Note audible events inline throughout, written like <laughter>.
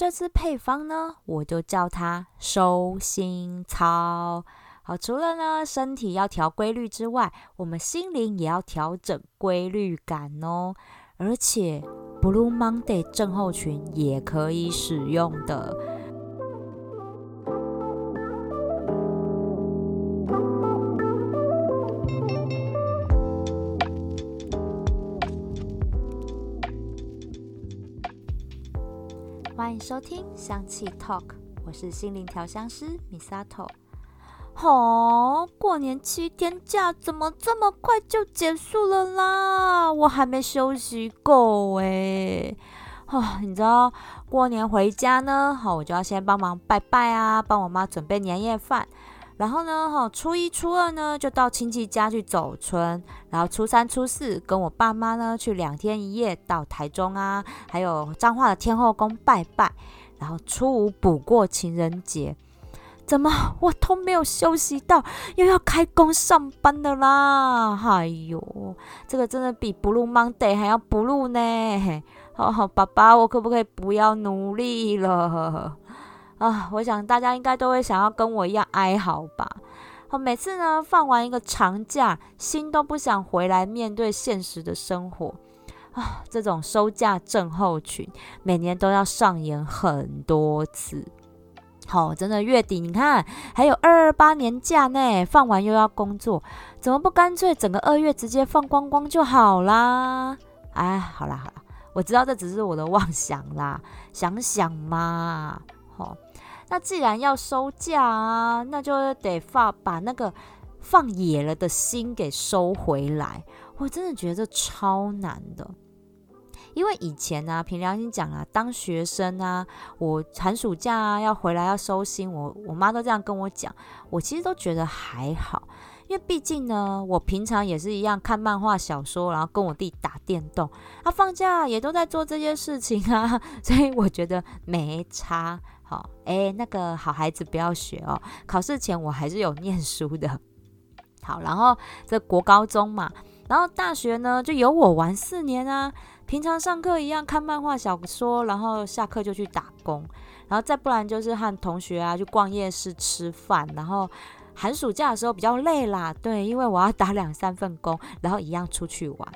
这次配方呢，我就叫它收心操。好，除了呢身体要调规律之外，我们心灵也要调整规律感哦。而且 Blue Monday 症候群也可以使用的。欢迎收听香气 Talk，我是心灵调香师 Misato。哦，过年七天假怎么这么快就结束了啦？我还没休息够哎！哦，你知道过年回家呢，好，我就要先帮忙拜拜啊，帮我妈准备年夜饭。然后呢，哈，初一、初二呢，就到亲戚家去走春。然后初三、初四跟我爸妈呢，去两天一夜到台中啊，还有彰化的天后宫拜拜。然后初五补过情人节。怎么我都没有休息到，又要开工上班的啦！哎呦，这个真的比 Blue Monday 还要 Blue 呢！好好，爸爸，我可不可以不要努力了？啊，我想大家应该都会想要跟我一样哀嚎吧。好，每次呢放完一个长假，心都不想回来面对现实的生活啊！这种收假症候群，每年都要上演很多次。好，真的月底你看还有二二八年假呢，放完又要工作，怎么不干脆整个二月直接放光光就好啦？哎，好啦好啦，我知道这只是我的妄想啦，想想嘛。那既然要收假啊，那就得放把那个放野了的心给收回来。我真的觉得超难的。因为以前呢，凭良心讲啊，当学生啊，我寒暑假啊要回来要收心，我我妈都这样跟我讲，我其实都觉得还好，因为毕竟呢，我平常也是一样看漫画小说，然后跟我弟打电动，啊放假也都在做这些事情啊，所以我觉得没差。好，哎，那个好孩子不要学哦，考试前我还是有念书的。好，然后这国高中嘛，然后大学呢就由我玩四年啊。平常上课一样看漫画小说，然后下课就去打工，然后再不然就是和同学啊去逛夜市吃饭，然后寒暑假的时候比较累啦，对，因为我要打两三份工，然后一样出去玩。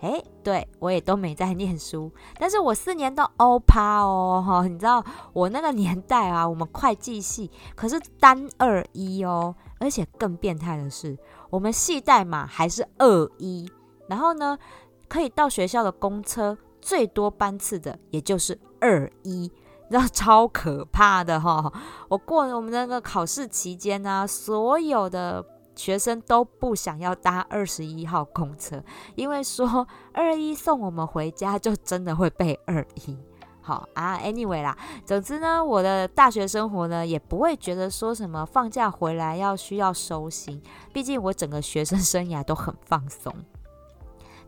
诶，对我也都没在念书，但是我四年都欧趴哦，哈，你知道我那个年代啊，我们会计系可是单二一哦，而且更变态的是，我们系代码还是二一，然后呢？可以到学校的公车最多班次的，也就是二一，你知道超可怕的哈！我过我们那个考试期间呢，所有的学生都不想要搭二十一号公车，因为说 <laughs> 二一送我们回家就真的会被二一。好啊，anyway 啦，总之呢，我的大学生活呢，也不会觉得说什么放假回来要需要收心，毕竟我整个学生生涯都很放松。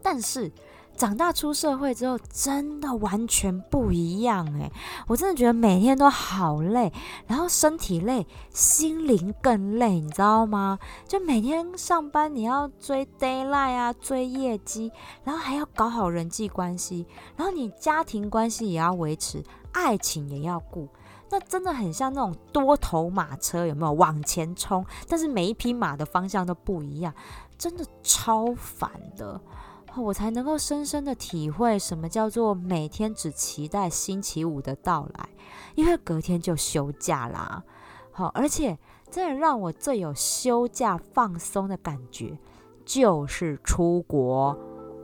但是长大出社会之后，真的完全不一样诶，我真的觉得每天都好累，然后身体累，心灵更累，你知道吗？就每天上班你要追 d a y l i g h t 啊，追业绩，然后还要搞好人际关系，然后你家庭关系也要维持，爱情也要顾，那真的很像那种多头马车，有没有往前冲？但是每一匹马的方向都不一样，真的超烦的。我才能够深深的体会什么叫做每天只期待星期五的到来，因为隔天就休假啦。好，而且真的让我最有休假放松的感觉，就是出国。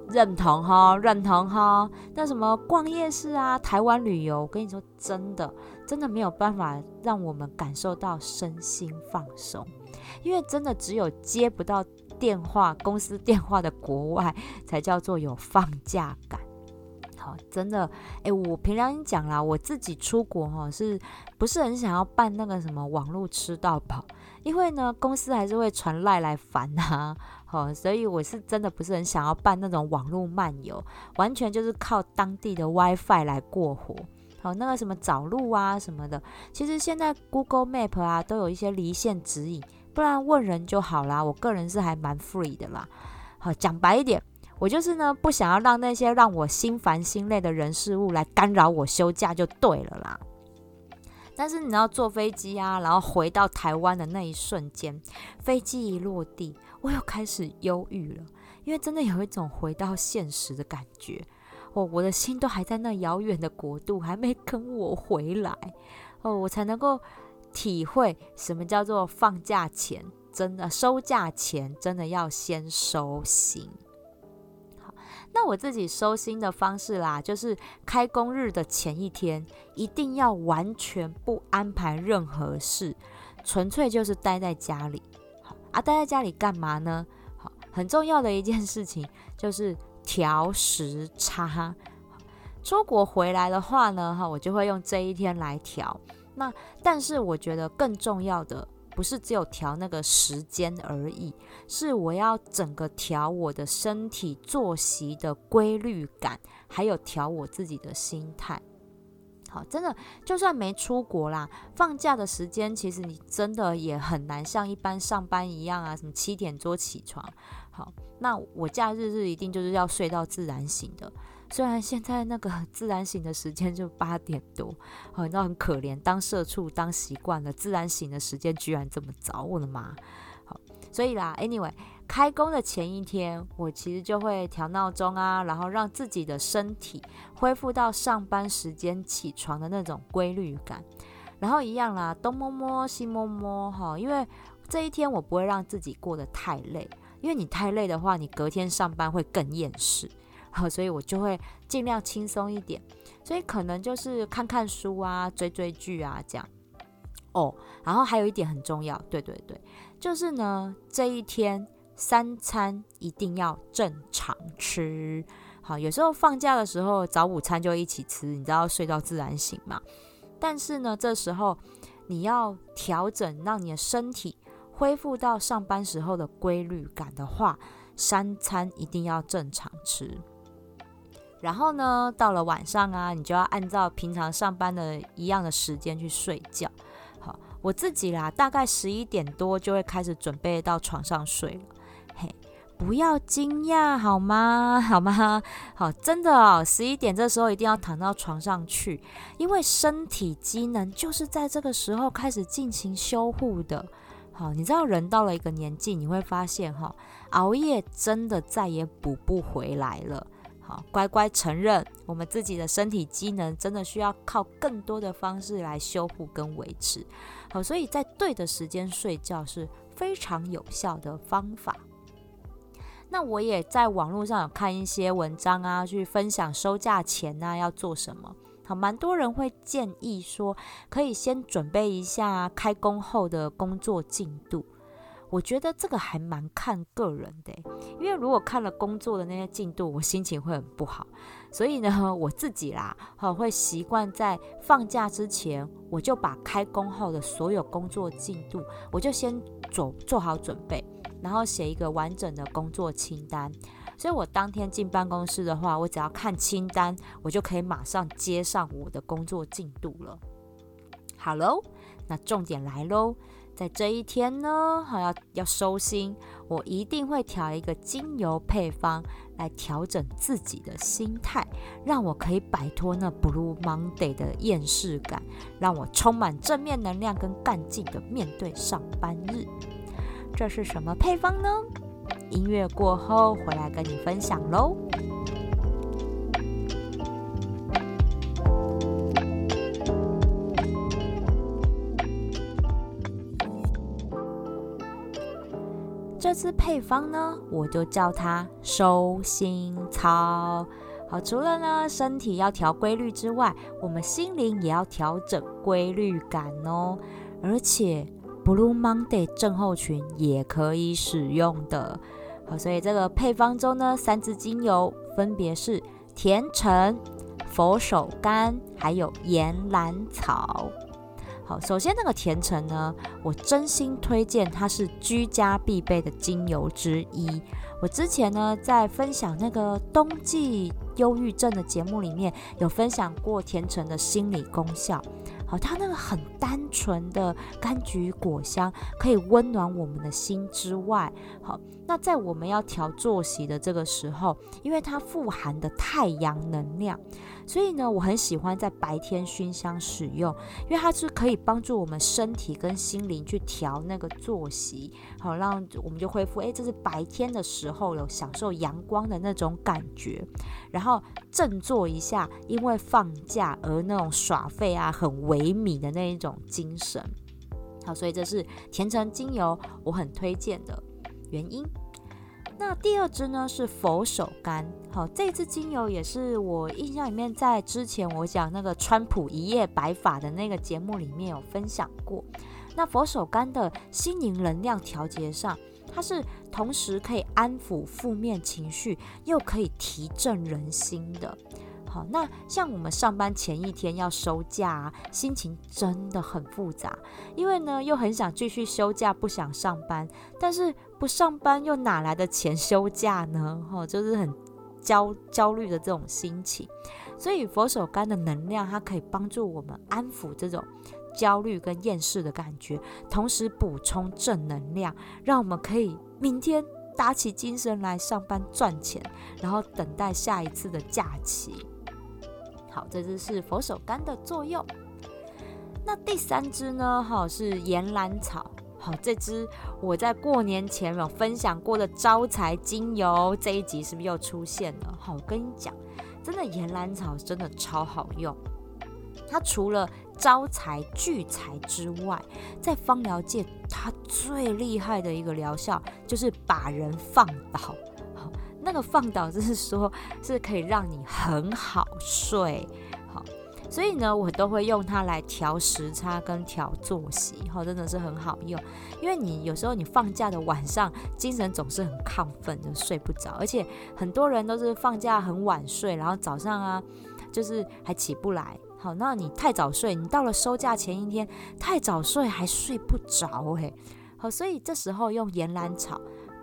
认同哈，认同哈。那什么逛夜市啊，台湾旅游，我跟你说，真的真的没有办法让我们感受到身心放松，因为真的只有接不到。电话公司电话的国外才叫做有放假感，好，真的，哎，我平常讲啦，我自己出国哈，是不是很想要办那个什么网络吃到饱？因为呢，公司还是会传赖来烦啊，<laughs> 好，所以我是真的不是很想要办那种网络漫游，完全就是靠当地的 WiFi 来过活。好，那个什么找路啊什么的，其实现在 Google Map 啊都有一些离线指引。不然问人就好啦，我个人是还蛮 free 的啦。好，讲白一点，我就是呢不想要让那些让我心烦心累的人事物来干扰我休假就对了啦。但是你要坐飞机啊，然后回到台湾的那一瞬间，飞机一落地，我又开始忧郁了，因为真的有一种回到现实的感觉。哦，我的心都还在那遥远的国度，还没跟我回来。哦，我才能够体会什么叫做放假前真的收假前真的要先收心。好那我自己收心的方式啦，就是开工日的前一天，一定要完全不安排任何事，纯粹就是待在家里。好啊，待在家里干嘛呢？好，很重要的一件事情就是调时差。出国回来的话呢，哈，我就会用这一天来调。那但是我觉得更重要的。不是只有调那个时间而已，是我要整个调我的身体作息的规律感，还有调我自己的心态。好，真的，就算没出国啦，放假的时间，其实你真的也很难像一般上班一样啊，什么七点多起床。好，那我假日日一定就是要睡到自然醒的。虽然现在那个 <laughs> 自然醒的时间就八点多，哦，你知道很可怜，当社畜当习惯了，自然醒的时间居然这么早，我的妈！好，所以啦，anyway，开工的前一天，我其实就会调闹钟啊，然后让自己的身体恢复到上班时间起床的那种规律感，然后一样啦，东摸摸西摸摸，哈，因为这一天我不会让自己过得太累，因为你太累的话，你隔天上班会更厌世。好，所以我就会尽量轻松一点，所以可能就是看看书啊，追追剧啊，这样。哦，然后还有一点很重要，对对对，就是呢，这一天三餐一定要正常吃。好，有时候放假的时候早午餐就一起吃，你知道睡到自然醒嘛。但是呢，这时候你要调整，让你的身体恢复到上班时候的规律感的话，三餐一定要正常吃。然后呢，到了晚上啊，你就要按照平常上班的一样的时间去睡觉。好，我自己啦，大概十一点多就会开始准备到床上睡了。嘿，不要惊讶好吗？<laughs> 好吗？好，真的哦，十一点这时候一定要躺到床上去，因为身体机能就是在这个时候开始进行修护的。好，你知道人到了一个年纪，你会发现哈，熬夜真的再也补不回来了。好，乖乖承认，我们自己的身体机能真的需要靠更多的方式来修复跟维持。好，所以在对的时间睡觉是非常有效的方法。那我也在网络上有看一些文章啊，去分享收假前啊要做什么。好，蛮多人会建议说，可以先准备一下开工后的工作进度。我觉得这个还蛮看个人的，因为如果看了工作的那些进度，我心情会很不好。所以呢，<laughs> 我自己啦，会习惯在放假之前，我就把开工后的所有工作进度，我就先做做好准备，然后写一个完整的工作清单。所以我当天进办公室的话，我只要看清单，我就可以马上接上我的工作进度了。好喽，那重点来喽。在这一天呢，哈要要收心，我一定会调一个精油配方来调整自己的心态，让我可以摆脱那 Blue Monday 的厌世感，让我充满正面能量跟干劲的面对上班日。这是什么配方呢？音乐过后回来跟你分享喽。这支配方呢，我就叫它收心操。好，除了呢身体要调规律之外，我们心灵也要调整规律感哦。而且 Blue Monday 症候群也可以使用的。好，所以这个配方中呢，三支精油分别是甜橙、佛手柑，还有岩兰草。好，首先那个甜橙呢，我真心推荐，它是居家必备的精油之一。我之前呢在分享那个冬季忧郁症的节目里面，有分享过甜橙的心理功效。好，它那个很单纯的柑橘果香，可以温暖我们的心之外，好，那在我们要调作息的这个时候，因为它富含的太阳能量，所以呢，我很喜欢在白天熏香使用，因为它是可以帮助我们身体跟心灵去调那个作息，好让我们就恢复。哎，这是白天的时候有享受阳光的那种感觉，然后振作一下，因为放假而那种耍废啊、很萎靡的那一种精神。好，所以这是甜橙精油，我很推荐的。原因，那第二支呢是佛手柑。好，这支精油也是我印象里面，在之前我讲那个川普一夜白发的那个节目里面有分享过。那佛手柑的心灵能量调节上，它是同时可以安抚负面情绪，又可以提振人心的。好，那像我们上班前一天要收假，啊，心情真的很复杂，因为呢又很想继续休假，不想上班，但是不上班又哪来的钱休假呢？哈，就是很焦焦虑的这种心情。所以佛手柑的能量，它可以帮助我们安抚这种焦虑跟厌世的感觉，同时补充正能量，让我们可以明天打起精神来上班赚钱，然后等待下一次的假期。好，这只是佛手柑的作用。那第三支呢？哈，是岩兰草。好，这支我在过年前有分享过的招财精油，这一集是不是又出现了？好，我跟你讲，真的岩兰草真的超好用。它除了招财聚财之外，在芳疗界，它最厉害的一个疗效就是把人放倒。那个放倒就是说，是可以让你很好睡，好，所以呢，我都会用它来调时差跟调作息，哈，真的是很好用。因为你有时候你放假的晚上，精神总是很亢奋，就睡不着，而且很多人都是放假很晚睡，然后早上啊，就是还起不来。好，那你太早睡，你到了收假前一天太早睡还睡不着，诶。好，所以这时候用岩兰草。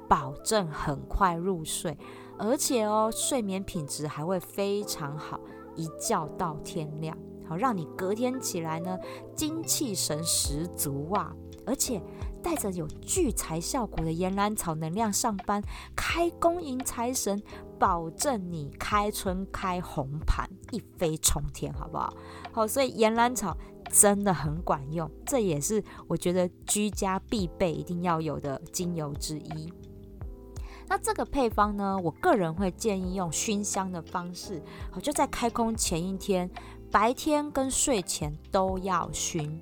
保证很快入睡，而且哦，睡眠品质还会非常好，一觉到天亮，好让你隔天起来呢精气神十足啊！而且带着有聚财效果的岩兰草能量上班，开工迎财神，保证你开春开红盘，一飞冲天，好不好？好，所以岩兰草真的很管用，这也是我觉得居家必备、一定要有的精油之一。那这个配方呢，我个人会建议用熏香的方式，好就在开工前一天，白天跟睡前都要熏。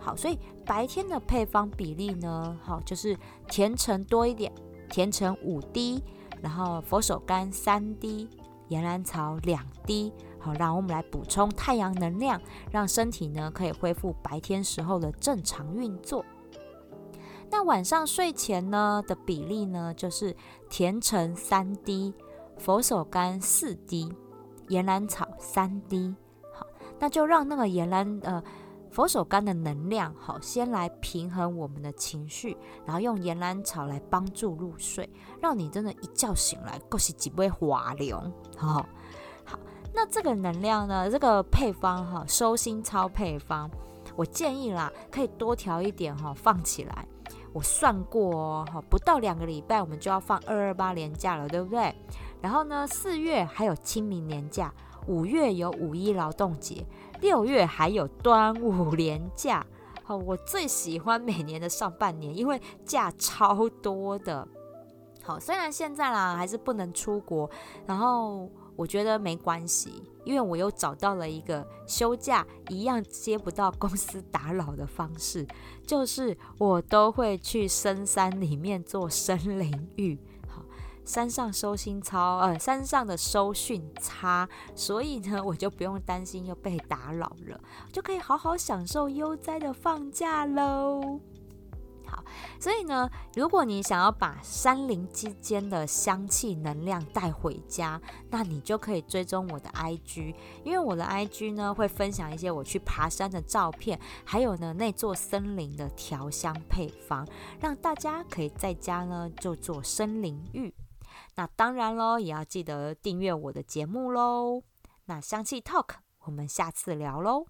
好，所以白天的配方比例呢，好就是甜橙多一点，甜橙五滴，然后佛手柑三滴，岩兰草两滴，好让我们来补充太阳能量，让身体呢可以恢复白天时候的正常运作。那晚上睡前呢的比例呢，就是甜橙三滴，佛手柑四滴，岩兰草三滴。好，那就让那个岩兰呃佛手柑的能量好，先来平衡我们的情绪，然后用岩兰草来帮助入睡，让你真的一觉醒来，够是几杯滑流。好，好，那这个能量呢，这个配方哈，收心操配方，我建议啦，可以多调一点哈，放起来。我算过哦，哈，不到两个礼拜，我们就要放二二八年假了，对不对？然后呢，四月还有清明年假，五月有五一劳动节，六月还有端午年假。好，我最喜欢每年的上半年，因为假超多的。好，虽然现在啦还是不能出国，然后。我觉得没关系，因为我又找到了一个休假一样接不到公司打扰的方式，<laughs> 就是我都会去深山里面做森林浴，好，山上收心操，呃，山上的收讯差，所以呢，<laughs> 我就不用担心又被打扰了，就可以好好享受悠哉的放假喽。好，所以呢，如果你想要把山林之间的香气能量带回家，那你就可以追踪我的 IG，因为我的 IG 呢会分享一些我去爬山的照片，还有呢那座森林的调香配方，让大家可以在家呢就做森林浴。那当然喽，也要记得订阅我的节目喽。那香气 Talk，我们下次聊喽。